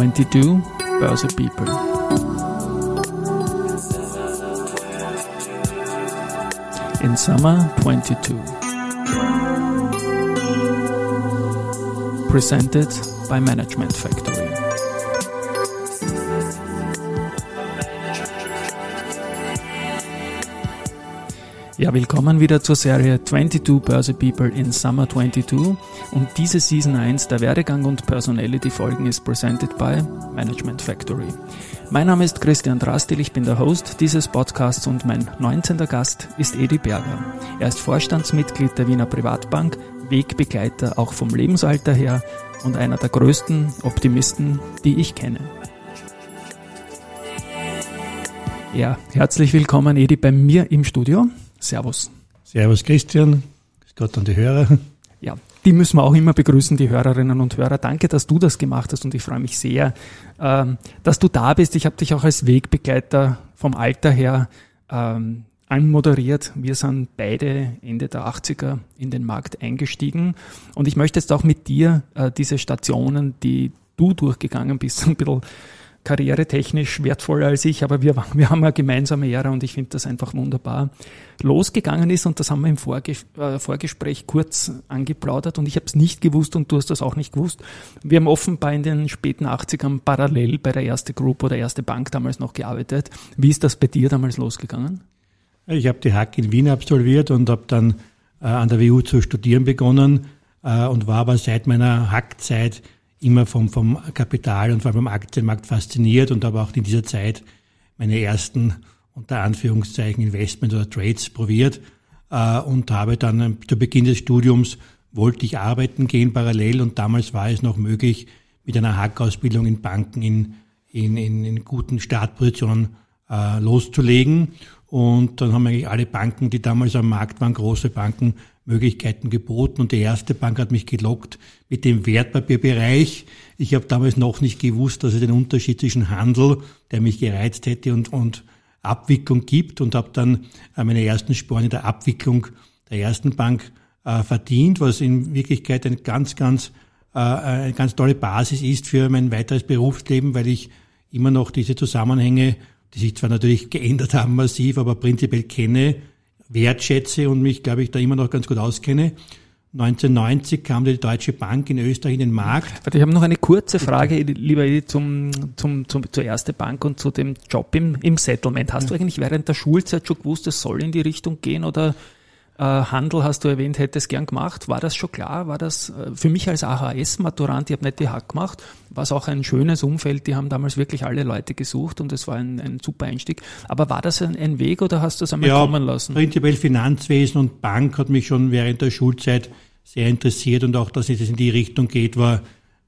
22 Börse People. In summer 22. Presented by Management Factory. Ja, willkommen wieder zur Serie 22 Börse People in Summer 22 und diese Season 1 der Werdegang und Personality Folgen ist presented by Management Factory. Mein Name ist Christian Drastil, ich bin der Host dieses Podcasts und mein 19. Gast ist Edi Berger. Er ist Vorstandsmitglied der Wiener Privatbank, Wegbegleiter auch vom Lebensalter her und einer der größten Optimisten, die ich kenne. Ja, herzlich willkommen Edi bei mir im Studio. Servus. Servus Christian, Grüß Gott an die Hörer. Ja, die müssen wir auch immer begrüßen, die Hörerinnen und Hörer. Danke, dass du das gemacht hast und ich freue mich sehr, ähm, dass du da bist. Ich habe dich auch als Wegbegleiter vom Alter her ähm, anmoderiert. Wir sind beide Ende der 80er in den Markt eingestiegen und ich möchte jetzt auch mit dir äh, diese Stationen, die du durchgegangen bist, ein bisschen karrieretechnisch wertvoller als ich, aber wir, wir haben eine gemeinsame Ära und ich finde das einfach wunderbar. Losgegangen ist, und das haben wir im Vorge äh, Vorgespräch kurz angeplaudert und ich habe es nicht gewusst und du hast das auch nicht gewusst. Wir haben offenbar in den späten 80ern parallel bei der erste Group oder erste Bank damals noch gearbeitet. Wie ist das bei dir damals losgegangen? Ich habe die Hack in Wien absolviert und habe dann äh, an der WU zu studieren begonnen äh, und war aber seit meiner Hackzeit immer vom, vom Kapital und vor allem vom Aktienmarkt fasziniert und habe auch in dieser Zeit meine ersten unter Anführungszeichen Investment oder Trades probiert äh, und habe dann ähm, zu Beginn des Studiums wollte ich arbeiten gehen parallel und damals war es noch möglich, mit einer Hackausbildung in Banken in, in, in, in guten Startpositionen äh, loszulegen. Und dann haben eigentlich alle Banken, die damals am Markt waren, große Banken, Möglichkeiten geboten. Und die erste Bank hat mich gelockt mit dem Wertpapierbereich. Ich habe damals noch nicht gewusst, dass es den Unterschied zwischen Handel, der mich gereizt hätte, und, und Abwicklung gibt und habe dann äh, meine ersten Sporen in der Abwicklung der ersten Bank äh, verdient, was in Wirklichkeit ein ganz, ganz, äh, eine ganz tolle Basis ist für mein weiteres Berufsleben, weil ich immer noch diese Zusammenhänge die sich zwar natürlich geändert haben massiv, aber prinzipiell kenne, wertschätze und mich, glaube ich, da immer noch ganz gut auskenne. 1990 kam die Deutsche Bank in Österreich in den Markt. Ich habe noch eine kurze Frage, lieber Edi, zum, zum, zum, zur Erste Bank und zu dem Job im, im Settlement. Hast ja. du eigentlich während der Schulzeit schon gewusst, es soll in die Richtung gehen oder Handel hast du erwähnt, hättest gern gemacht. War das schon klar? War das äh, für mich als AHS-Maturant, ich habe nicht die Hack gemacht, war es auch ein schönes Umfeld. Die haben damals wirklich alle Leute gesucht und es war ein, ein super Einstieg. Aber war das ein, ein Weg oder hast du es einmal ja, kommen lassen? Prinzipiell Finanzwesen und Bank hat mich schon während der Schulzeit sehr interessiert und auch, dass es in die Richtung geht, war,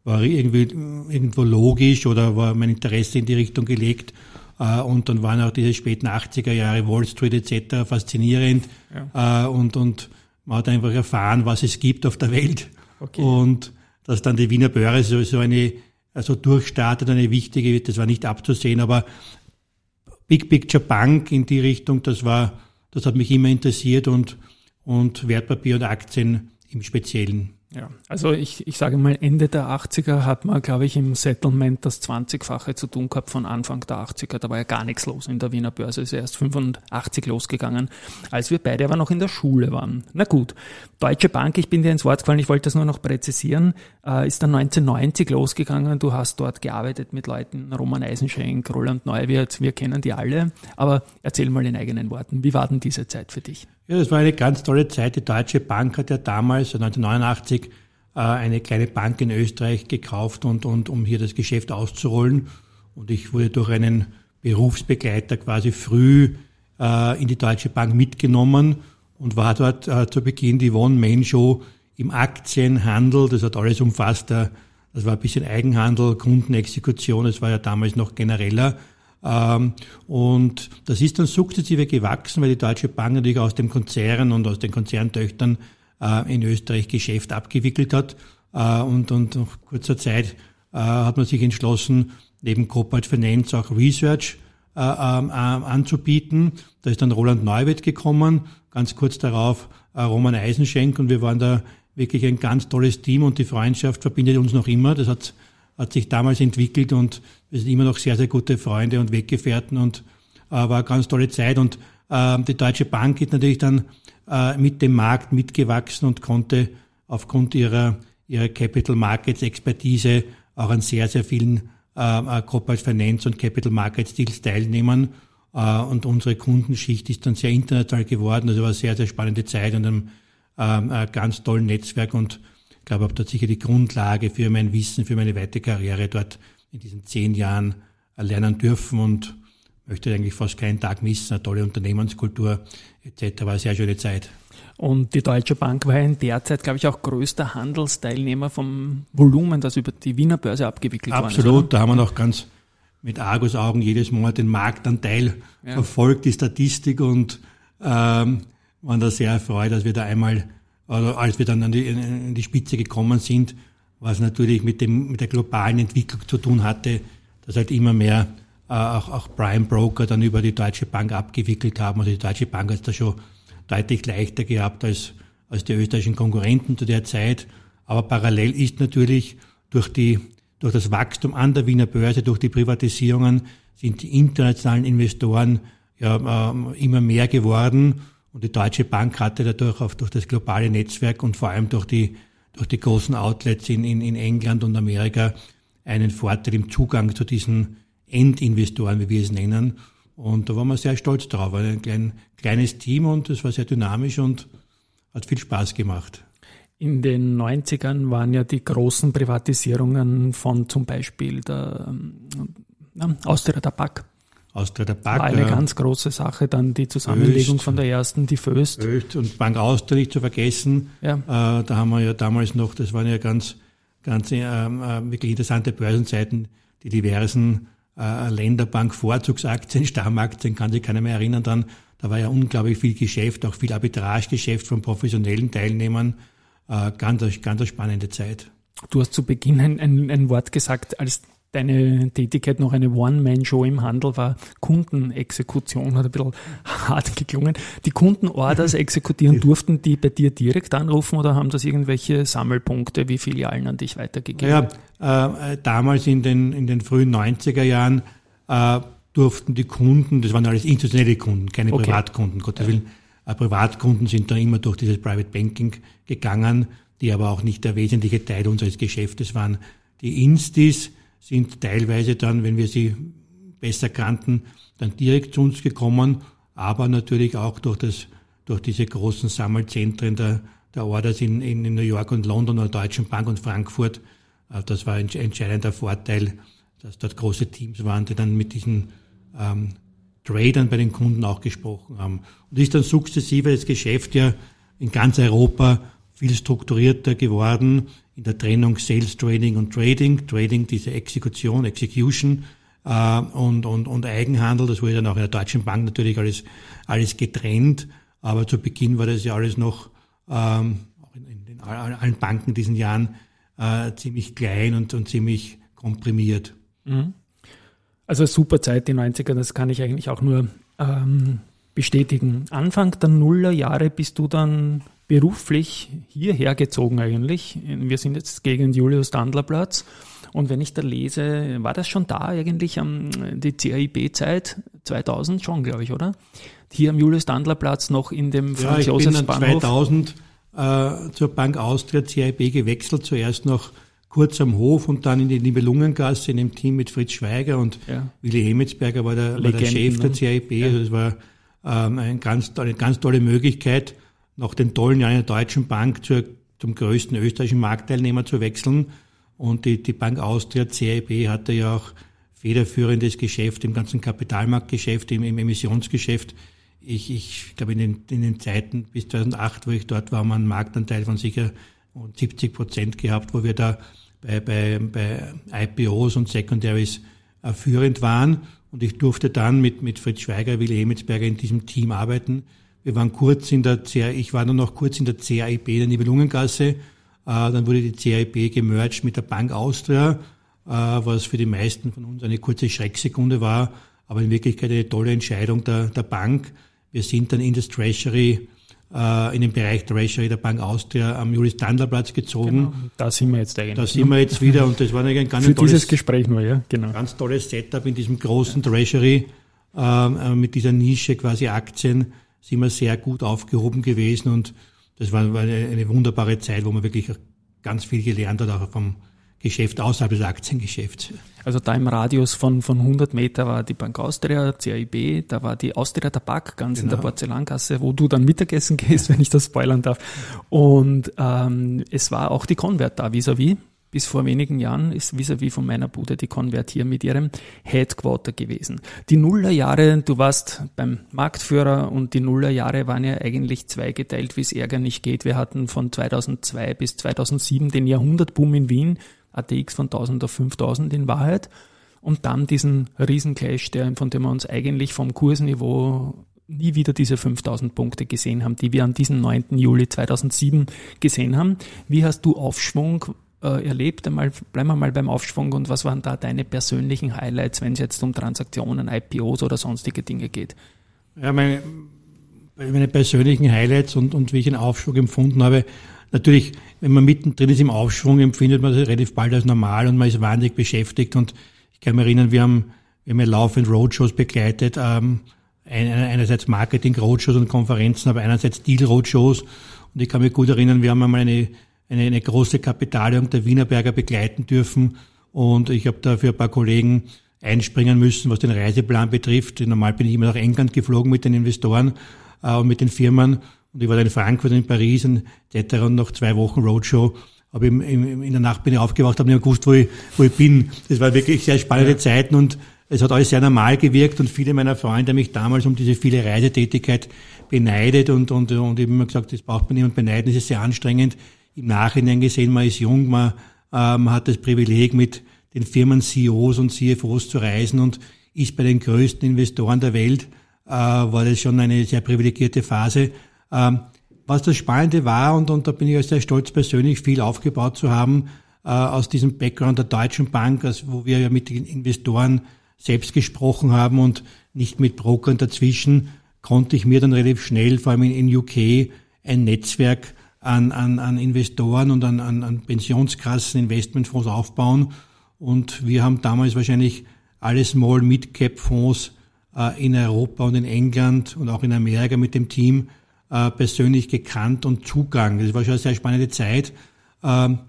war irgendwie irgendwo logisch oder war mein Interesse in die Richtung gelegt. Äh, und dann waren auch diese späten 80er Jahre Wall Street etc. faszinierend. Ja. Äh, und, und man hat einfach erfahren, was es gibt auf der Welt. Okay. Und dass dann die Wiener Börse so, so eine, also durchstartet, eine wichtige, das war nicht abzusehen, aber Big Picture Bank in die Richtung, das war, das hat mich immer interessiert und, und Wertpapier und Aktien im Speziellen. Ja, also ich, ich sage mal, Ende der 80er hat man, glaube ich, im Settlement das 20-fache zu tun gehabt von Anfang der 80er. Da war ja gar nichts los in der Wiener Börse. Ist erst 85 losgegangen, als wir beide aber noch in der Schule waren. Na gut, Deutsche Bank, ich bin dir ins Wort gefallen, ich wollte das nur noch präzisieren, äh, ist dann 1990 losgegangen. Du hast dort gearbeitet mit Leuten, Roman Eisenschenk, Roland Neuwirth, wir kennen die alle. Aber erzähl mal in eigenen Worten, wie war denn diese Zeit für dich? Ja, das war eine ganz tolle Zeit. Die Deutsche Bank hat ja damals, 1989, äh, eine kleine Bank in Österreich gekauft und, und um hier das Geschäft auszurollen. Und ich wurde durch einen Berufsbegleiter quasi früh äh, in die Deutsche Bank mitgenommen und war dort äh, zu Beginn die One-Man-Show im Aktienhandel. Das hat alles umfasst. Äh, das war ein bisschen Eigenhandel, Kundenexekution. Das war ja damals noch genereller. Ähm, und das ist dann sukzessive gewachsen, weil die Deutsche Bank natürlich aus dem Konzern und aus den Konzerntöchtern äh, in Österreich Geschäft abgewickelt hat. Äh, und, und nach kurzer Zeit äh, hat man sich entschlossen, neben Corporate Finance auch Research ähm, anzubieten. Da ist dann Roland Neuwirth gekommen, ganz kurz darauf Roman Eisenschenk und wir waren da wirklich ein ganz tolles Team und die Freundschaft verbindet uns noch immer. Das hat hat sich damals entwickelt und wir sind immer noch sehr, sehr gute Freunde und Weggefährten und äh, war eine ganz tolle Zeit. Und äh, die Deutsche Bank ist natürlich dann äh, mit dem Markt mitgewachsen und konnte aufgrund ihrer, ihrer Capital Markets Expertise auch an sehr, sehr vielen äh, äh Corporate Finance und Capital Markets Deals teilnehmen. Äh, und unsere Kundenschicht ist dann sehr international geworden. Also war eine sehr, sehr spannende Zeit und einem äh, ganz tollen Netzwerk und ich glaube, habe dort sicher die Grundlage für mein Wissen, für meine weitere Karriere dort in diesen zehn Jahren lernen dürfen und möchte eigentlich fast keinen Tag missen. Eine tolle Unternehmenskultur etc. War eine sehr schöne Zeit. Und die Deutsche Bank war in der Zeit, glaube ich, auch größter Handelsteilnehmer vom Volumen, das über die Wiener Börse abgewickelt wurde. Absolut, da haben wir noch ganz mit Argusaugen jedes Monat den Marktanteil ja. verfolgt, die Statistik und ähm, waren da sehr erfreut, dass wir da einmal also als wir dann an die, an die Spitze gekommen sind, was natürlich mit, dem, mit der globalen Entwicklung zu tun hatte, dass halt immer mehr äh, auch, auch Prime Broker dann über die Deutsche Bank abgewickelt haben. Also die Deutsche Bank hat es da schon deutlich leichter gehabt als, als die österreichischen Konkurrenten zu der Zeit. Aber parallel ist natürlich durch, die, durch das Wachstum an der Wiener Börse, durch die Privatisierungen, sind die internationalen Investoren ja, äh, immer mehr geworden. Und die Deutsche Bank hatte dadurch auch durch das globale Netzwerk und vor allem durch die, durch die großen Outlets in, in, in England und Amerika einen Vorteil im Zugang zu diesen Endinvestoren, wie wir es nennen. Und da waren wir sehr stolz drauf. Ein klein, kleines Team und es war sehr dynamisch und hat viel Spaß gemacht. In den 90ern waren ja die großen Privatisierungen von zum Beispiel der ähm, Austria Tabak Austria der Bank. War eine ganz große Sache, dann die Zusammenlegung Öst, von der ersten, die Föst. Öst und Bank Austria nicht zu vergessen. Ja. Äh, da haben wir ja damals noch, das waren ja ganz, ganz äh, äh, wirklich interessante Börsenzeiten, die diversen äh, Länderbank-Vorzugsaktien, Stammaktien, kann sich keiner mehr erinnern dann. Da war ja unglaublich viel Geschäft, auch viel Arbitragegeschäft von professionellen Teilnehmern. Äh, ganz, ganz eine spannende Zeit. Du hast zu Beginn ein, ein, ein Wort gesagt, als deine Tätigkeit noch eine One-Man-Show im Handel war. Kundenexekution hat ein bisschen hart geklungen. Die Kundenorders exekutieren, durften die bei dir direkt anrufen oder haben das irgendwelche Sammelpunkte wie Filialen an dich weitergegeben? Ja, äh, damals in den, in den frühen 90er Jahren äh, durften die Kunden, das waren alles institutionelle Kunden, keine okay. Privatkunden, Gottes Willen. Äh, Privatkunden sind dann immer durch dieses Private Banking gegangen, die aber auch nicht der wesentliche Teil unseres Geschäftes waren. Die Instis, sind teilweise dann, wenn wir sie besser kannten, dann direkt zu uns gekommen, aber natürlich auch durch, das, durch diese großen Sammelzentren der, der Orders in, in New York und London oder Deutschen Bank und Frankfurt. Äh, das war ein entscheidender Vorteil, dass dort große Teams waren, die dann mit diesen ähm, Tradern bei den Kunden auch gesprochen haben. Und ist dann sukzessive das Geschäft ja in ganz Europa viel strukturierter geworden in der Trennung Sales, Trading und Trading. Trading, diese Exekution, Execution äh, und, und, und Eigenhandel. Das wurde dann auch in der Deutschen Bank natürlich alles, alles getrennt. Aber zu Beginn war das ja alles noch, ähm, in, in, in allen Banken diesen Jahren, äh, ziemlich klein und, und ziemlich komprimiert. Mhm. Also super Zeit, die 90er, das kann ich eigentlich auch nur ähm, bestätigen. Anfang der Nullerjahre bist du dann beruflich hierher gezogen eigentlich. Wir sind jetzt gegen Julius-Dandler-Platz. Und wenn ich da lese, war das schon da eigentlich am, die CAIB-Zeit 2000 schon, glaube ich, oder? Hier am Julius-Dandler-Platz noch in dem ja, Franz Josefs Bahnhof. 2000 äh, zur Bank Austria CAIB gewechselt, zuerst noch kurz am Hof und dann in die Nibelungengasse in dem Team mit Fritz Schweiger und ja. Willi Hemetsberger war der, war der Chef der CAIB. Ja. Also das war ähm, ein ganz, eine ganz tolle Möglichkeit nach den tollen Jahren der Deutschen Bank zur, zum größten österreichischen Marktteilnehmer zu wechseln. Und die, die Bank Austria, CIB, hatte ja auch federführendes Geschäft im ganzen Kapitalmarktgeschäft, im, im Emissionsgeschäft. Ich, ich glaube, in den, in den Zeiten bis 2008, wo ich dort war, haben wir einen Marktanteil von sicher 70 Prozent gehabt, wo wir da bei, bei, bei IPOs und Secondaries äh, führend waren. Und ich durfte dann mit, mit Fritz Schweiger, Willi Emetsberger in diesem Team arbeiten. Wir waren kurz in der CA, ich war dann noch kurz in der CAIB, der Nibelungengasse. Äh, dann wurde die CAIB gemerged mit der Bank Austria, äh, was für die meisten von uns eine kurze Schrecksekunde war, aber in Wirklichkeit eine tolle Entscheidung der, der Bank. Wir sind dann in das Treasury äh, in den Bereich Treasury der Bank Austria am Julius-Dandler-Platz gezogen. Genau. Da sind wir jetzt eigentlich. Da sind wir jetzt wieder und das war ein ganz Für tolles, dieses Gespräch nur, ja, genau. Ganz tolles Setup in diesem großen Treasury äh, mit dieser Nische quasi Aktien sind wir sehr gut aufgehoben gewesen und das war eine, eine wunderbare Zeit, wo man wirklich ganz viel gelernt hat, auch vom Geschäft außerhalb des Aktiengeschäfts. Also da im Radius von, von 100 Meter war die Bank Austria, CAIB, da war die Austria Tabak ganz genau. in der genau. Porzellankasse, wo du dann Mittagessen gehst, wenn ich das spoilern darf. Und ähm, es war auch die Convert da vis-à-vis. -vis. Bis vor wenigen Jahren ist vis-à-vis -vis von meiner Bude die Convert hier mit ihrem Headquarter gewesen. Die Nullerjahre, du warst beim Marktführer und die Nullerjahre waren ja eigentlich zweigeteilt, wie es Ärger nicht geht. Wir hatten von 2002 bis 2007 den Jahrhundertboom in Wien ATX von 1000 auf 5000 in Wahrheit. Und dann diesen Riesenclash, der, von dem wir uns eigentlich vom Kursniveau nie wieder diese 5000 Punkte gesehen haben, die wir an diesem 9. Juli 2007 gesehen haben. Wie hast du Aufschwung äh, erlebt? Einmal, bleiben wir mal beim Aufschwung und was waren da deine persönlichen Highlights, wenn es jetzt um Transaktionen, IPOs oder sonstige Dinge geht? Ja, meine, meine persönlichen Highlights und, und wie ich einen Aufschwung empfunden habe, Natürlich, wenn man mittendrin ist im Aufschwung, empfindet man das relativ bald als normal und man ist wahnsinnig beschäftigt. Und ich kann mich erinnern, wir haben, wir haben ja laufend Roadshows begleitet, ähm, einerseits Marketing-Roadshows und Konferenzen, aber einerseits Deal-Roadshows. Und ich kann mich gut erinnern, wir haben einmal eine, eine, eine große Kapitalierung der Wienerberger begleiten dürfen. Und ich habe da für ein paar Kollegen einspringen müssen, was den Reiseplan betrifft. Normal bin ich immer nach England geflogen mit den Investoren äh, und mit den Firmen. Und ich war dann in Frankfurt, in Paris und etc. Und nach zwei Wochen Roadshow habe ich in der Nacht bin ich aufgewacht, habe nicht mehr gewusst, wo ich, wo ich bin. Das war wirklich sehr spannende ja. Zeiten und es hat alles sehr normal gewirkt und viele meiner Freunde haben mich damals um diese viele Reisetätigkeit beneidet und, und, und ich habe immer gesagt, das braucht man niemand beneiden, das ist sehr anstrengend. Im Nachhinein gesehen, man ist jung, man, äh, man hat das Privileg, mit den Firmen CEOs und CFOs zu reisen und ist bei den größten Investoren der Welt, äh, war das schon eine sehr privilegierte Phase. Ähm, was das Spannende war, und, und da bin ich sehr stolz persönlich, viel aufgebaut zu haben, äh, aus diesem Background der Deutschen Bank, also wo wir ja mit den Investoren selbst gesprochen haben und nicht mit Brokern dazwischen, konnte ich mir dann relativ schnell, vor allem in, in UK, ein Netzwerk an, an, an Investoren und an, an, an Pensionskassen, Investmentfonds aufbauen. Und wir haben damals wahrscheinlich alle Small Mid-Cap Fonds äh, in Europa und in England und auch in Amerika mit dem Team äh, persönlich gekannt und Zugang. Das war schon eine sehr spannende Zeit. Ähm,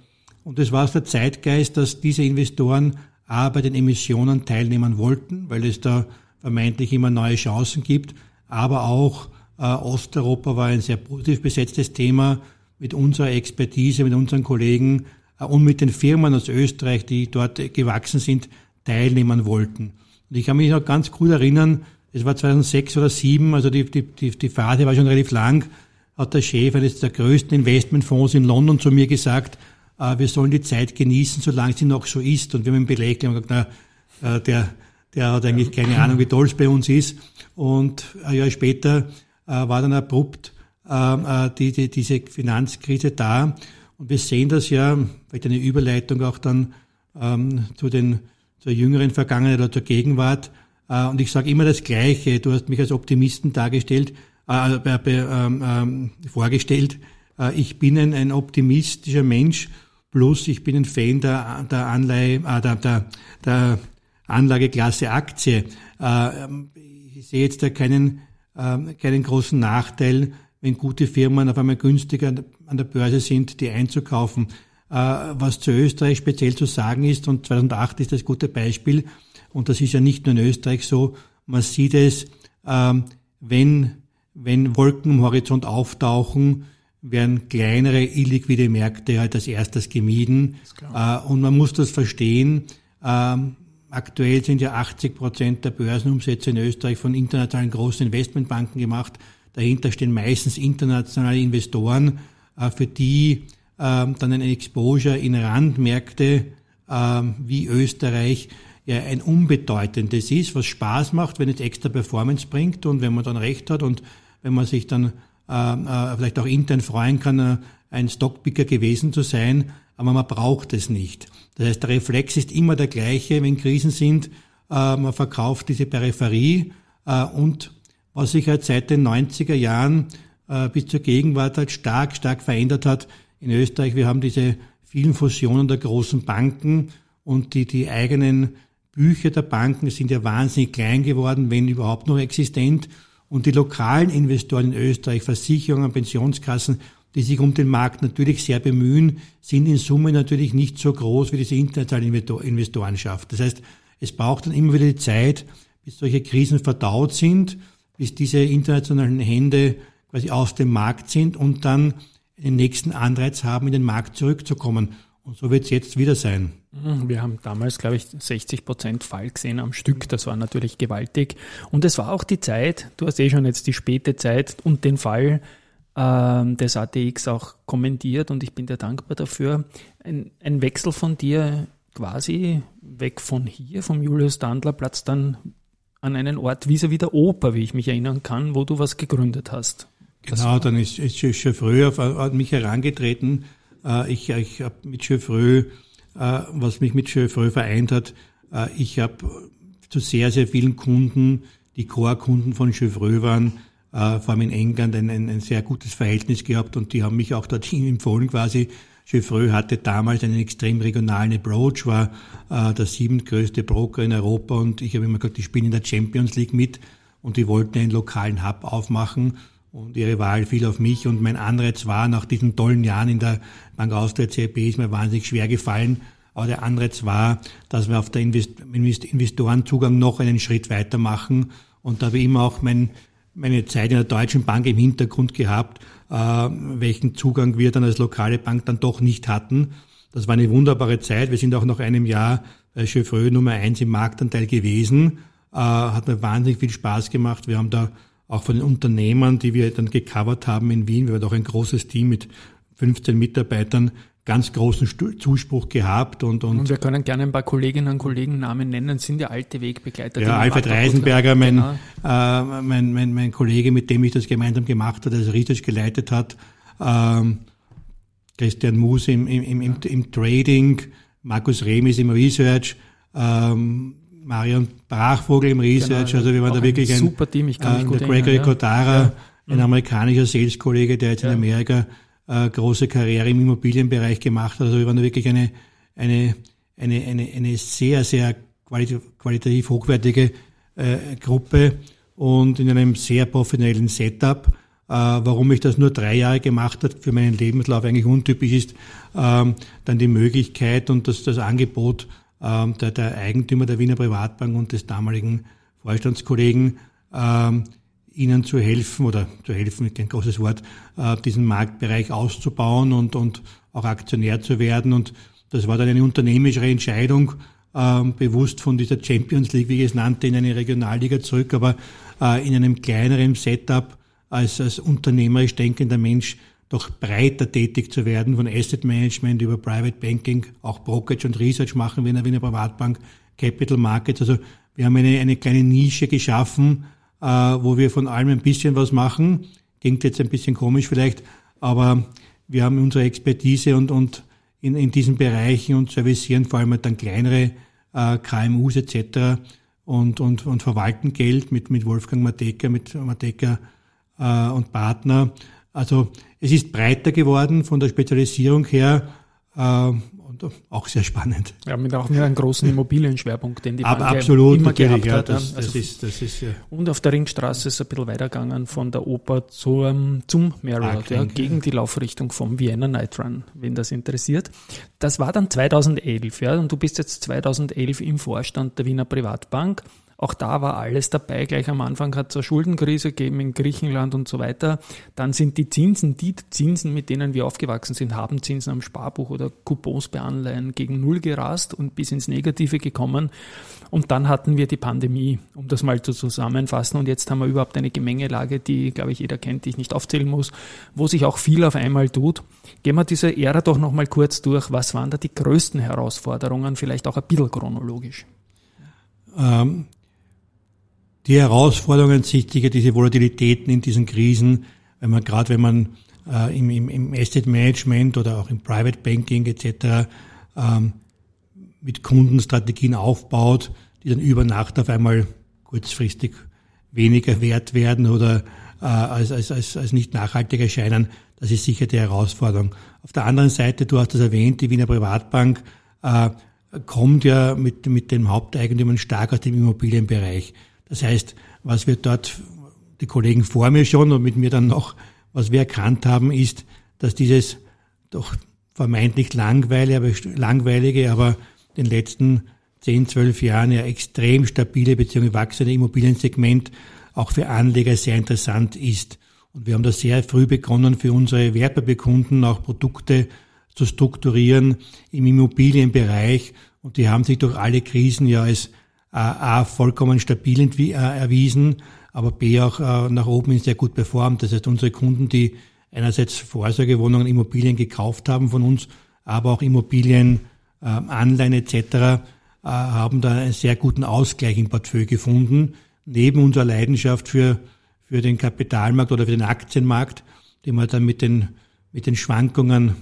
und es war aus der Zeitgeist, dass diese Investoren A, bei den Emissionen teilnehmen wollten, weil es da vermeintlich immer neue Chancen gibt, aber auch äh, Osteuropa war ein sehr positiv besetztes Thema mit unserer Expertise, mit unseren Kollegen äh, und mit den Firmen aus Österreich, die dort gewachsen sind, teilnehmen wollten. Und ich kann mich noch ganz gut erinnern, es war 2006 oder 2007, also die, die, die, die Phase war schon relativ lang, hat der Chef eines der größten Investmentfonds in London zu mir gesagt, äh, wir sollen die Zeit genießen, solange sie noch so ist. Und wir haben ihn belegt und gesagt, na, äh, der, der hat eigentlich keine Ahnung, wie toll es bei uns ist. Und ein Jahr später äh, war dann abrupt äh, äh, die, die, diese Finanzkrise da. Und wir sehen das ja, vielleicht eine Überleitung auch dann ähm, zu den, zur jüngeren Vergangenheit oder zur Gegenwart. Äh, und ich sage immer das Gleiche. Du hast mich als Optimisten dargestellt, äh, äh, ähm, äh, vorgestellt. Äh, ich bin ein, ein, optimistischer Mensch, plus ich bin ein Fan der, der Anleihe, äh, der, der, der Anlageklasse Aktie. ich sehe jetzt da keinen, keinen großen Nachteil, wenn gute Firmen auf einmal günstiger an der Börse sind, die einzukaufen. Was zu Österreich speziell zu sagen ist, und 2008 ist das gute Beispiel, und das ist ja nicht nur in Österreich so, man sieht es, ähm, wenn, wenn Wolken am Horizont auftauchen, werden kleinere illiquide Märkte halt als erstes gemieden. Äh, und man muss das verstehen. Ähm, aktuell sind ja 80 Prozent der Börsenumsätze in Österreich von internationalen großen Investmentbanken gemacht. Dahinter stehen meistens internationale Investoren, äh, für die ähm, dann ein Exposure in Randmärkte ähm, wie Österreich ja ein unbedeutendes ist, was Spaß macht, wenn es extra Performance bringt und wenn man dann recht hat und wenn man sich dann äh, äh, vielleicht auch intern freuen kann, äh, ein Stockpicker gewesen zu sein, aber man braucht es nicht. Das heißt, der Reflex ist immer der gleiche, wenn Krisen sind, man verkauft diese Peripherie und was sich halt seit den 90er Jahren äh, bis zur Gegenwart halt stark, stark verändert hat. In Österreich, wir haben diese vielen Fusionen der großen Banken und die, die eigenen Bücher der Banken sind ja wahnsinnig klein geworden, wenn überhaupt noch existent. Und die lokalen Investoren in Österreich, Versicherungen, Pensionskassen, die sich um den Markt natürlich sehr bemühen, sind in Summe natürlich nicht so groß wie diese internationale Investorenschaft. Das heißt, es braucht dann immer wieder die Zeit, bis solche Krisen verdaut sind, bis diese internationalen Hände quasi aus dem Markt sind und dann den nächsten Anreiz haben, in den Markt zurückzukommen. Und so wird es jetzt wieder sein. Mhm, wir haben damals, glaube ich, 60 Prozent Fall gesehen am Stück. Das war natürlich gewaltig. Und es war auch die Zeit, du hast eh schon jetzt die späte Zeit und den Fall äh, des ATX auch kommentiert und ich bin dir dankbar dafür. Ein, ein Wechsel von dir quasi weg von hier, vom Julius Dandler Platz, dann an einen Ort vis-à-vis der Oper, wie ich mich erinnern kann, wo du was gegründet hast. Genau, dann ist, ist Chevreux auf mich herangetreten. Äh, ich ich habe mit Chevreux, äh, was mich mit Chevreux vereint hat, äh, ich habe zu sehr, sehr vielen Kunden, die Core-Kunden von Chevreux waren, vor allem in England ein, ein, ein sehr gutes Verhältnis gehabt und die haben mich auch dorthin empfohlen quasi. Chevreux hatte damals einen extrem regionalen Approach, war äh, der siebentgrößte Broker in Europa und ich habe immer gesagt, die spielen in der Champions League mit und die wollten einen lokalen Hub aufmachen und ihre Wahl fiel auf mich und mein Anreiz war, nach diesen tollen Jahren in der Bank Austria CIP ist mir wahnsinnig schwer gefallen, aber der Anreiz war, dass wir auf der Investorenzugang noch einen Schritt weitermachen und da habe ich immer auch mein, meine Zeit in der Deutschen Bank im Hintergrund gehabt, äh, welchen Zugang wir dann als lokale Bank dann doch nicht hatten. Das war eine wunderbare Zeit. Wir sind auch nach einem Jahr bei Chevreux Nummer eins im Marktanteil gewesen. Äh, hat mir wahnsinnig viel Spaß gemacht. Wir haben da auch von den Unternehmern, die wir dann gecovert haben in Wien, wir haben auch ein großes Team mit 15 Mitarbeitern, ganz großen Zuspruch gehabt und, und, und wir können gerne ein paar Kolleginnen und Kollegen Namen nennen, sind ja alte Wegbegleiter. Ja, Alfred Reisenberger, mein, genau. äh, mein, mein, mein Kollege, mit dem ich das gemeinsam gemacht habe, das Research geleitet hat, ähm, Christian Moos im, im, im, im, im Trading, Markus Remis im Research, ähm, Marion Brachvogel im Research, genau, also wir waren da wirklich ein, super Team, ich kann mich äh, gut der Gregory ja. Kodara, ja. ein mhm. amerikanischer Sales-Kollege, der jetzt ja. in Amerika äh, große Karriere im Immobilienbereich gemacht hat. Also wir waren da wirklich eine, eine, eine, eine, eine sehr, sehr qualitativ, qualitativ hochwertige äh, Gruppe und in einem sehr professionellen Setup. Äh, warum ich das nur drei Jahre gemacht habe, für meinen Lebenslauf eigentlich untypisch ist, ähm, dann die Möglichkeit und das, das Angebot ähm, der, der Eigentümer der Wiener Privatbank und des damaligen Vorstandskollegen, ähm, ihnen zu helfen oder zu helfen, ist ein großes Wort, äh, diesen Marktbereich auszubauen und, und auch Aktionär zu werden. Und das war dann eine unternehmerische Entscheidung, ähm, bewusst von dieser Champions League, wie ich es nannte, in eine Regionalliga zurück, aber äh, in einem kleineren Setup als, als unternehmerisch denkender Mensch doch breiter tätig zu werden, von Asset Management über Private Banking, auch Brokerage und Research machen wir in der Wiener Privatbank, Capital Markets. Also wir haben eine, eine kleine Nische geschaffen, äh, wo wir von allem ein bisschen was machen. Klingt jetzt ein bisschen komisch vielleicht, aber wir haben unsere Expertise und, und in, in diesen Bereichen und servicieren vor allem dann kleinere äh, KMUs etc. Und, und, und verwalten Geld mit, mit Wolfgang Mateka, mit Mateka äh, und Partner. Also es ist breiter geworden von der Spezialisierung her äh, auch sehr spannend. Ja, mit auch mit einem großen Immobilienschwerpunkt, den die Bank absolut, immer gehabt ja, hat. Das, das also ist, das ist, ja. Und auf der Ringstraße ist es ein bisschen weitergegangen von der Oper zum, zum Marriott, ja, gegen die Laufrichtung vom Vienna Night Run, wenn das interessiert. Das war dann 2011, ja, und du bist jetzt 2011 im Vorstand der Wiener Privatbank. Auch da war alles dabei. Gleich am Anfang hat es eine Schuldenkrise gegeben in Griechenland und so weiter. Dann sind die Zinsen, die Zinsen, mit denen wir aufgewachsen sind, haben Zinsen am Sparbuch oder Coupons bei Anleihen gegen Null gerast und bis ins Negative gekommen. Und dann hatten wir die Pandemie, um das mal zu zusammenfassen. Und jetzt haben wir überhaupt eine Gemengelage, die, glaube ich, jeder kennt, die ich nicht aufzählen muss, wo sich auch viel auf einmal tut. Gehen wir diese Ära doch nochmal kurz durch. Was waren da die größten Herausforderungen? Vielleicht auch ein bisschen chronologisch. Ähm, die Herausforderungen sich diese Volatilitäten in diesen Krisen, wenn man gerade wenn man äh, im, im, im Asset Management oder auch im Private Banking etc. Ähm, mit Kundenstrategien aufbaut, die dann über Nacht auf einmal kurzfristig weniger wert werden oder äh, als, als, als, als nicht nachhaltig erscheinen. Das ist sicher die Herausforderung. Auf der anderen Seite, du hast das erwähnt, die Wiener Privatbank äh, kommt ja mit, mit dem Haupteigentümern stark aus dem Immobilienbereich. Das heißt, was wir dort, die Kollegen vor mir schon und mit mir dann noch, was wir erkannt haben, ist, dass dieses doch vermeintlich langweilige, aber, den letzten 10, 12 Jahren ja extrem stabile bzw. wachsende Immobiliensegment auch für Anleger sehr interessant ist. Und wir haben da sehr früh begonnen, für unsere Wertpapierkunden auch Produkte zu strukturieren im Immobilienbereich. Und die haben sich durch alle Krisen ja als A, vollkommen stabil äh, erwiesen, aber B auch äh, nach oben sehr gut performt. Das heißt, unsere Kunden, die einerseits Vorsorgewohnungen, Immobilien gekauft haben von uns, aber auch Immobilien, äh, Anleihen etc., haben da einen sehr guten Ausgleich im Portfolio gefunden. Neben unserer Leidenschaft für, für den Kapitalmarkt oder für den Aktienmarkt, den man dann mit den, mit den Schwankungen äh,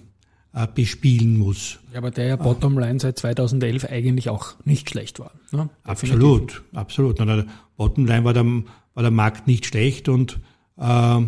bespielen muss. Ja, aber der ja Bottomline seit 2011 eigentlich auch nicht schlecht war. Ne? Absolut, absolut. Und der Bottomline war der, war der Markt nicht schlecht und äh,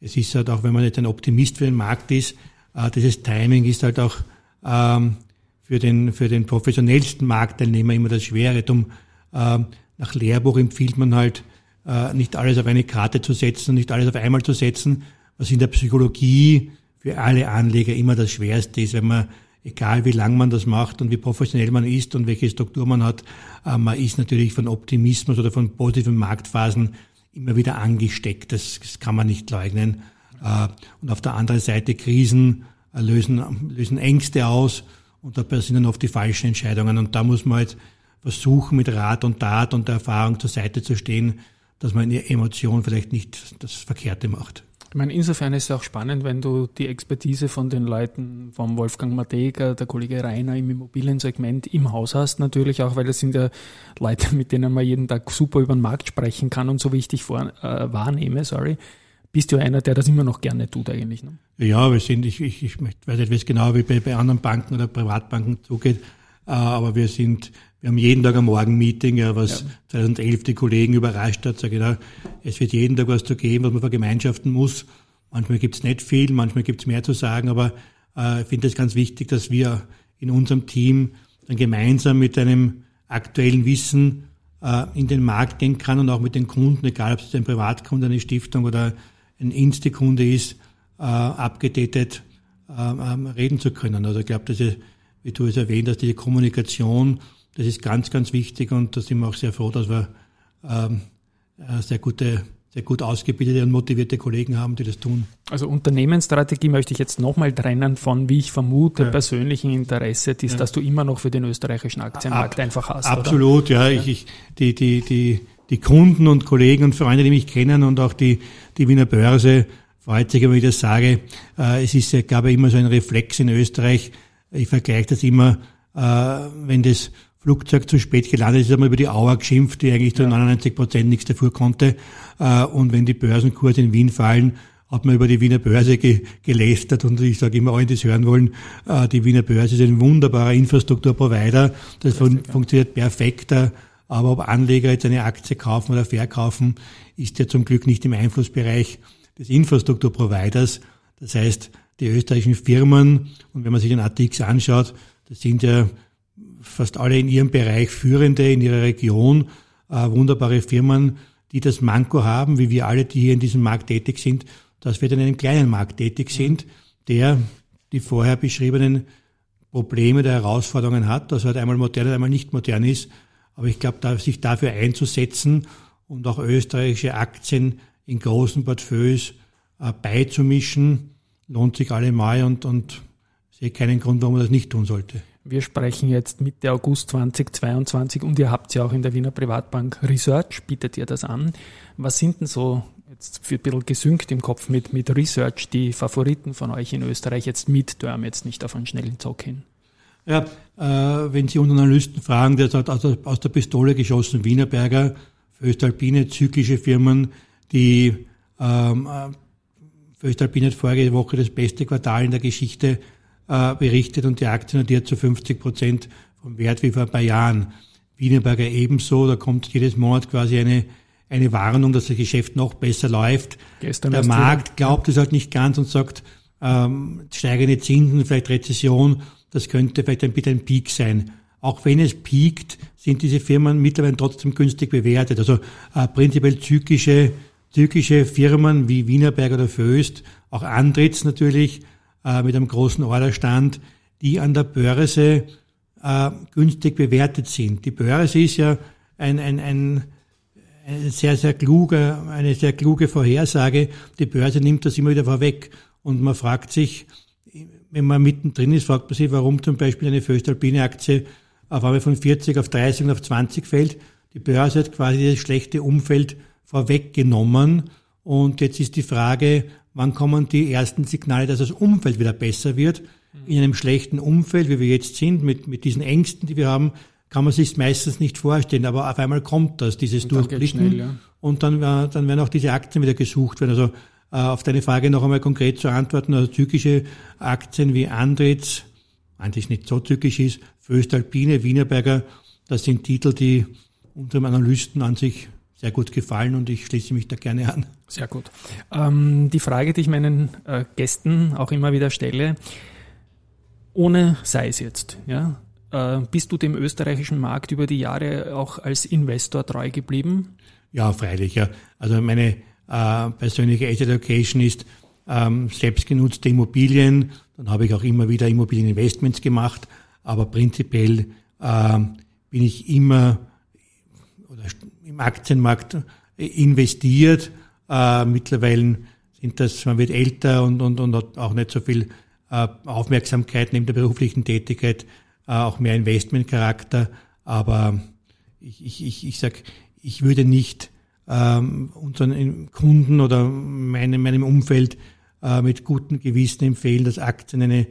es ist halt auch, wenn man jetzt ein Optimist für den Markt ist, äh, dieses Timing ist halt auch ähm, für den, für den professionellsten Marktteilnehmer immer das Schwere. Darum, äh, nach Lehrbuch empfiehlt man halt, äh, nicht alles auf eine Karte zu setzen nicht alles auf einmal zu setzen, was in der Psychologie für alle Anleger immer das Schwerste ist, wenn man, egal wie lang man das macht und wie professionell man ist und welche Struktur man hat, äh, man ist natürlich von Optimismus oder von positiven Marktphasen immer wieder angesteckt. Das, das kann man nicht leugnen. Äh, und auf der anderen Seite Krisen äh, lösen, lösen Ängste aus und da passieren dann oft die falschen Entscheidungen. Und da muss man halt versuchen, mit Rat und Tat und der Erfahrung zur Seite zu stehen, dass man in der Emotion vielleicht nicht das Verkehrte macht. Ich meine, insofern ist es auch spannend, wenn du die Expertise von den Leuten, vom Wolfgang Matega, der Kollege Rainer im Immobiliensegment im Haus hast, natürlich auch, weil das sind ja Leute, mit denen man jeden Tag super über den Markt sprechen kann und so wie ich dich vor, äh, wahrnehme, sorry, bist du einer, der das immer noch gerne tut eigentlich. Ne? Ja, wir sind, ich, ich, ich weiß nicht, wie es genau wie bei, bei anderen Banken oder Privatbanken zugeht, äh, aber wir sind wir haben jeden Tag ein Morgenmeeting, ja, was ja. 2011 die Kollegen überrascht hat. Sag genau, es wird jeden Tag was zu geben, was man vergemeinschaften muss. Manchmal gibt es nicht viel, manchmal gibt es mehr zu sagen, aber äh, ich finde es ganz wichtig, dass wir in unserem Team dann gemeinsam mit einem aktuellen Wissen äh, in den Markt gehen kann und auch mit den Kunden, egal ob es ein Privatkunde, eine Stiftung oder ein Insti-Kunde ist, äh, abgedatet äh, reden zu können. Also ich glaube, dass, wie du es erwähnt hast, die Kommunikation das ist ganz, ganz wichtig und da sind wir auch sehr froh, dass wir ähm, äh, sehr gute sehr gut ausgebildete und motivierte Kollegen haben, die das tun. Also Unternehmensstrategie möchte ich jetzt nochmal trennen von, wie ich vermute, ja. persönlichen Interesse, das, ja. dass du immer noch für den österreichischen Aktienmarkt Ab, einfach hast. Absolut, oder? ja. Ich, ich, die, die, die, die Kunden und Kollegen und Freunde, die mich kennen und auch die, die Wiener Börse, freut sich, wenn ich das sage. Äh, es ist, ich glaube, immer so ein Reflex in Österreich. Ich vergleiche das immer, äh, wenn das Flugzeug zu spät gelandet ist, einmal über die Auer geschimpft, die eigentlich zu ja. 99 Prozent nichts dafür konnte. Äh, und wenn die Börsenkurse in Wien fallen, hat man über die Wiener Börse ge gelästert und ich sage immer allen, die es hören wollen, äh, die Wiener Börse ist ein wunderbarer Infrastrukturprovider. Das fun funktioniert perfekt. Aber ob Anleger jetzt eine Aktie kaufen oder verkaufen, ist ja zum Glück nicht im Einflussbereich des Infrastrukturproviders. Das heißt, die österreichischen Firmen, und wenn man sich den ATX anschaut, das sind ja fast alle in ihrem Bereich Führende in ihrer Region, äh, wunderbare Firmen, die das Manko haben, wie wir alle, die hier in diesem Markt tätig sind, dass wir in einem kleinen Markt tätig sind, der die vorher beschriebenen Probleme der Herausforderungen hat, dass er halt einmal modern und einmal nicht modern ist. Aber ich glaube, da, sich dafür einzusetzen und auch österreichische Aktien in großen Portfolios äh, beizumischen, lohnt sich allemal und, und sehe keinen Grund, warum man das nicht tun sollte. Wir sprechen jetzt Mitte August 2022 und ihr habt ja auch in der Wiener Privatbank Research, bietet ihr das an. Was sind denn so, jetzt für ein bisschen gesünkt im Kopf mit, mit Research, die Favoriten von euch in Österreich jetzt mit Term, jetzt nicht auf einen schnellen Zock hin? Ja, äh, wenn Sie unseren Analysten fragen, der hat aus der, aus der Pistole geschossen, Wienerberger, Föstalpine, zyklische Firmen, die ähm, äh, Föstalpine hat vorige Woche das beste Quartal in der Geschichte äh, berichtet und die Aktie notiert zu 50 Prozent vom Wert wie vor ein paar Jahren. Wienerberger ebenso, da kommt jedes Monat quasi eine, eine Warnung, dass das Geschäft noch besser läuft. Gestern Der Markt glaubt es halt nicht ganz und sagt, ähm, steigende Zinsen, vielleicht Rezession, das könnte vielleicht ein bisschen ein Peak sein. Auch wenn es piekt, sind diese Firmen mittlerweile trotzdem günstig bewertet. Also äh, prinzipiell zyklische, zyklische Firmen wie Wienerberger oder Föst, auch Andritz natürlich äh, mit einem großen Orderstand, die an der Börse äh, günstig bewertet sind. Die Börse ist ja ein, ein, ein, ein sehr, sehr kluge, eine sehr kluge Vorhersage. Die Börse nimmt das immer wieder vorweg. Und man fragt sich, wenn man mittendrin ist, fragt man sich, warum zum Beispiel eine Föstalpine Aktie auf einmal von 40 auf 30 und auf 20 fällt. Die Börse hat quasi das schlechte Umfeld vorweggenommen. Und jetzt ist die Frage, wann kommen die ersten Signale, dass das Umfeld wieder besser wird? In einem schlechten Umfeld, wie wir jetzt sind, mit, mit diesen Ängsten, die wir haben, kann man sich meistens nicht vorstellen. Aber auf einmal kommt das, dieses und Durchblicken. Schnell, ja. Und dann, dann werden auch diese Aktien wieder gesucht werden. Also äh, auf deine Frage noch einmal konkret zu antworten, also zyklische Aktien wie Andritz, eigentlich nicht so zyklisch ist, Föstalpine, Wienerberger, das sind Titel, die unserem Analysten an sich sehr gut gefallen und ich schließe mich da gerne an. Sehr gut. Ähm, die Frage, die ich meinen äh, Gästen auch immer wieder stelle, ohne sei es jetzt, ja, äh, bist du dem österreichischen Markt über die Jahre auch als Investor treu geblieben? Ja, freilich, ja. Also meine äh, persönliche Asset Allocation ist ähm, selbstgenutzte Immobilien. Dann habe ich auch immer wieder Immobilieninvestments gemacht, aber prinzipiell äh, bin ich immer oder Aktienmarkt investiert. Äh, mittlerweile sind das, man wird älter und, und, und hat auch nicht so viel äh, Aufmerksamkeit neben der beruflichen Tätigkeit, äh, auch mehr Investmentcharakter. Aber ich, ich, ich, ich sag, ich würde nicht ähm, unseren Kunden oder meinem, meinem Umfeld äh, mit gutem Gewissen empfehlen, dass Aktien eine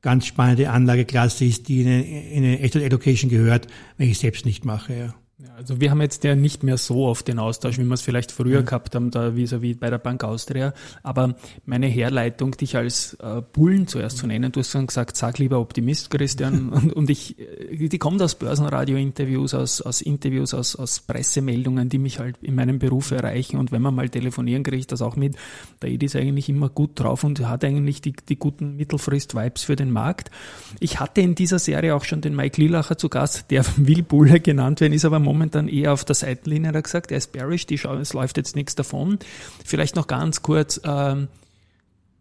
ganz spannende Anlageklasse ist, die in eine, in eine Asset Education gehört, wenn ich selbst nicht mache. Ja. Ja, also wir haben jetzt ja nicht mehr so oft den Austausch, wie wir es vielleicht früher mhm. gehabt haben, da wie so wie bei der Bank Austria. Aber meine Herleitung, dich als äh, Bullen zuerst zu nennen, du hast dann gesagt, sag lieber Optimist, Christian. und, und ich, äh, die kommt aus Börsenradio-Interviews, aus, aus Interviews, aus, aus Pressemeldungen, die mich halt in meinem Beruf erreichen. Und wenn wir mal telefonieren, kriege ich das auch mit. Der Edi ist eigentlich immer gut drauf und hat eigentlich die, die guten Mittelfrist-Vibes für den Markt. Ich hatte in dieser Serie auch schon den Mike Lillacher zu Gast, der will Bulle genannt werden, ist aber momentan eher auf der Seitenlinie, hat er gesagt. Er ist bearish, die Schau, es läuft jetzt nichts davon. Vielleicht noch ganz kurz, ähm,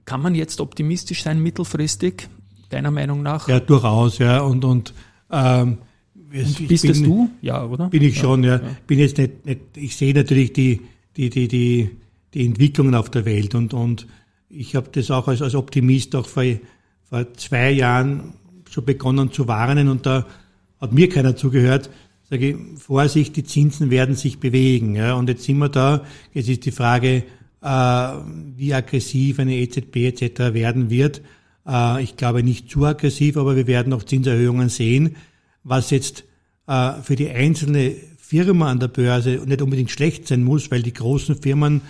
kann man jetzt optimistisch sein mittelfristig, deiner Meinung nach? Ja, durchaus, ja. Und, und, ähm, und bist bin, es du? Ja, oder? Bin ich schon, ja. ja. Bin jetzt nicht, nicht, ich sehe natürlich die, die, die, die, die Entwicklungen auf der Welt und, und ich habe das auch als, als Optimist auch vor, vor zwei Jahren so begonnen zu warnen und da hat mir keiner zugehört sage ich, Vorsicht, die Zinsen werden sich bewegen. Ja, und jetzt sind wir da, jetzt ist die Frage, äh, wie aggressiv eine EZB etc. werden wird. Äh, ich glaube nicht zu aggressiv, aber wir werden auch Zinserhöhungen sehen, was jetzt äh, für die einzelne Firma an der Börse nicht unbedingt schlecht sein muss, weil die großen Firmen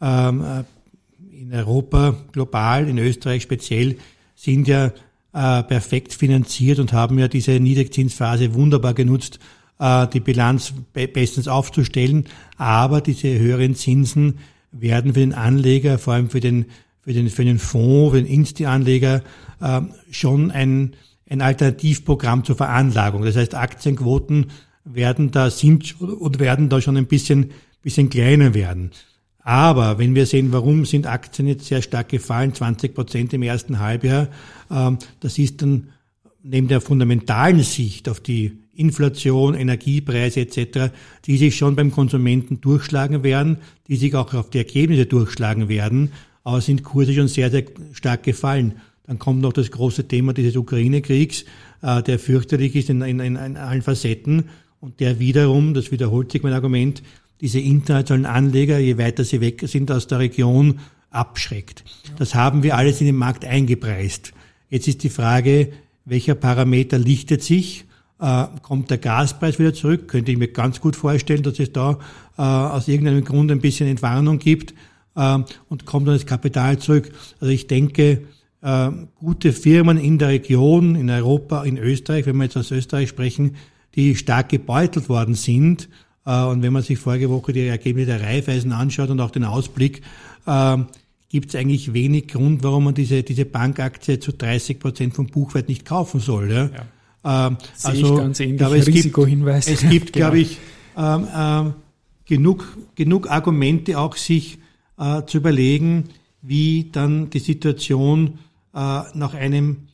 ähm, äh, in Europa, global, in Österreich speziell, sind ja äh, perfekt finanziert und haben ja diese Niedrigzinsphase wunderbar genutzt, äh, die Bilanz bestens aufzustellen. Aber diese höheren Zinsen werden für den Anleger, vor allem für den, für den, für den Fonds, für den Insti-Anleger, äh, schon ein, ein Alternativprogramm zur Veranlagung. Das heißt, Aktienquoten werden da sind und werden da schon ein bisschen, bisschen kleiner werden. Aber wenn wir sehen, warum sind Aktien jetzt sehr stark gefallen, 20 Prozent im ersten Halbjahr, ähm, das ist dann neben der fundamentalen Sicht auf die Inflation, Energiepreise etc., die sich schon beim Konsumenten durchschlagen werden, die sich auch auf die Ergebnisse durchschlagen werden, aber sind Kurse schon sehr, sehr stark gefallen. Dann kommt noch das große Thema dieses Ukraine-Kriegs, äh, der fürchterlich ist in, in, in, in allen Facetten und der wiederum, das wiederholt sich mein Argument, diese internationalen Anleger, je weiter sie weg sind aus der Region, abschreckt. Das haben wir alles in den Markt eingepreist. Jetzt ist die Frage, welcher Parameter lichtet sich? Äh, kommt der Gaspreis wieder zurück? Könnte ich mir ganz gut vorstellen, dass es da äh, aus irgendeinem Grund ein bisschen Entwarnung gibt äh, und kommt dann das Kapital zurück. Also ich denke, äh, gute Firmen in der Region, in Europa, in Österreich, wenn wir jetzt aus Österreich sprechen, die stark gebeutelt worden sind, Äh, und wenn man sich vorige Woche die Ergebnisse der Raiffeisen anschaut und auch den Ausblick, äh, gibt es eigentlich wenig Grund, warum man diese, diese Bankaktie zu 30 Prozent vom Buchwert nicht kaufen soll. Ja? Ja. Ähm, also, ganz ähnlich glaube, es Risikohinweis. Gibt, es gibt, genau. glaube ich, ähm, ähm, genug, genug Argumente auch sich äh, zu überlegen, wie dann die Situation äh, nach einem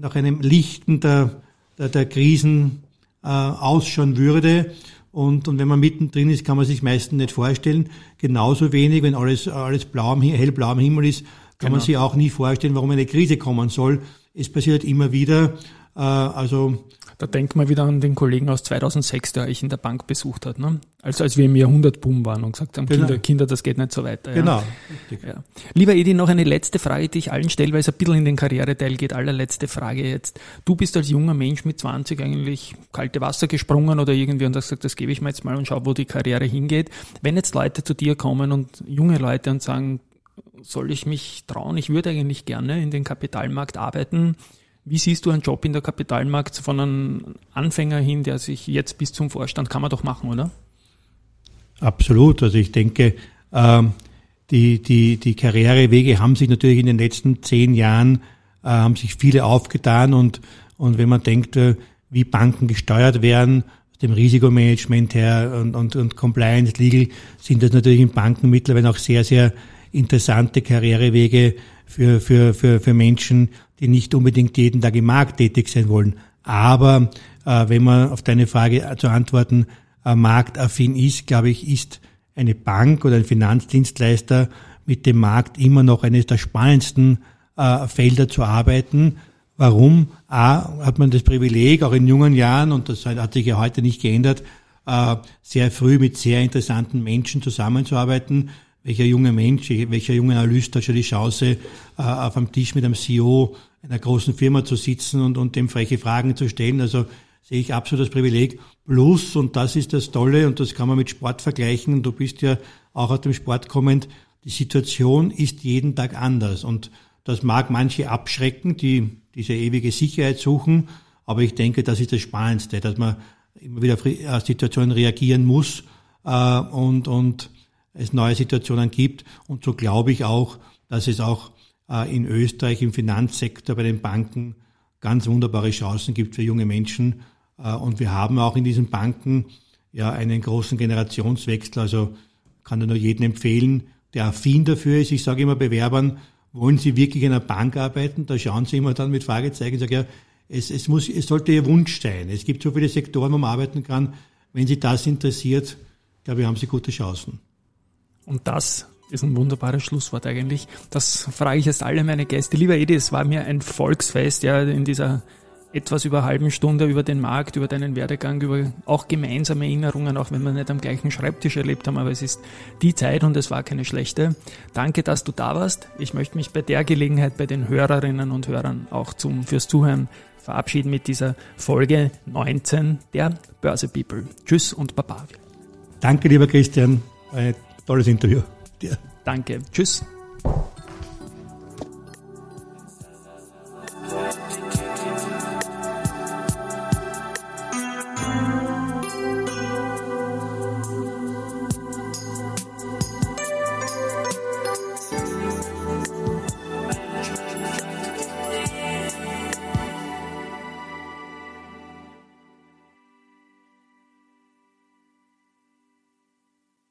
nach einem Lichten der, der, der Krisen äh, ausschauen würde. Und, und wenn man mittendrin ist, kann man sich meistens nicht vorstellen. Genauso wenig, wenn alles, alles blau am, hellblau am Himmel ist, kann genau. man sich auch nie vorstellen, warum eine Krise kommen soll. Es passiert immer wieder. Äh, also da denkt man wieder an den Kollegen aus 2006, der euch in der Bank besucht hat. Ne? Also als wir im Jahrhundertboom waren und gesagt haben, genau. Kinder, Kinder, das geht nicht so weiter. Ja. Genau. Ja. Lieber Edi, noch eine letzte Frage, die ich allen stelle, weil es ein bisschen in den Karriereteil geht. Allerletzte Frage jetzt. Du bist als junger Mensch mit 20 eigentlich kalte Wasser gesprungen oder irgendwie und hast gesagt, das gebe ich mir jetzt mal und schau, wo die Karriere hingeht. Wenn jetzt Leute zu dir kommen und junge Leute und sagen, soll ich mich trauen? Ich würde eigentlich gerne in den Kapitalmarkt arbeiten wie siehst du einen Job in der Kapitalmarkt von einem Anfänger hin, der sich jetzt bis zum Vorstand, kann man doch machen, oder? Absolut. Also ich denke, ähm, die, die, die Karrierewege haben sich natürlich in den letzten zehn Jahren, äh, haben sich viele aufgetan und, und wenn man denkt, äh, wie Banken gesteuert werden, dem Risikomanagement her und, und, und Compliance, Legal, sind das natürlich in Banken mittlerweile auch sehr, sehr interessante Karrierewege für, für, für, für Menschen, die nicht unbedingt jeden Tag im Markt tätig sein wollen. Aber äh, wenn man auf deine Frage zu antworten äh, marktaffin ist, glaube ich, ist eine Bank oder ein Finanzdienstleister mit dem Markt immer noch eines der spannendsten äh, Felder zu arbeiten. Warum? A, hat man das Privileg, auch in jungen Jahren, und das hat sich ja heute nicht geändert, äh, sehr früh mit sehr interessanten Menschen zusammenzuarbeiten, welcher junge Mensch, welcher junge Analyst hat schon die Chance, äh, auf einem Tisch mit einem CEO einer großen Firma zu sitzen und, und dem freche Fragen zu stellen. Also sehe ich absolut das Privileg. Plus, und das ist das Tolle, und das kann man mit Sport vergleichen, du bist ja auch aus dem Sport kommend, die Situation ist jeden Tag anders. Und das mag manche abschrecken, die diese ewige Sicherheit suchen, aber ich denke, das ist das Spannendste, dass man immer wieder auf Situationen reagieren muss äh, und, und es neue Situationen gibt. Und so glaube ich auch, dass es auch äh, in Österreich im Finanzsektor bei den Banken ganz wunderbare Chancen gibt für junge Menschen. Äh, und wir haben auch in diesen Banken ja einen großen Generationswechsel. Also kann ich nur jedem empfehlen, der affin dafür ist. Ich sage immer Bewerbern, wollen Sie wirklich in einer Bank arbeiten? Da schauen Sie immer dann mit Fragezeichen. Ich sage ja, es, es, muss, es sollte Ihr Wunsch sein. Es gibt so viele Sektoren, wo man arbeiten kann. Wenn Sie das interessiert, glaube ich, haben Sie gute Chancen. Und das ist ein wunderbares Schlusswort eigentlich. Das frage ich jetzt alle meine Gäste. Lieber Edi, es war mir ein Volksfest, ja, in dieser etwas über halben Stunde über den Markt, über deinen Werdegang, über auch gemeinsame Erinnerungen, auch wenn wir nicht am gleichen Schreibtisch erlebt haben, aber es ist die Zeit und es war keine schlechte. Danke, dass du da warst. Ich möchte mich bei der Gelegenheit bei den Hörerinnen und Hörern auch zum, fürs Zuhören verabschieden mit dieser Folge 19 der Börse People. Tschüss und Baba. Danke, lieber Christian. Tolles Interview. Dir. Danke. Tschüss.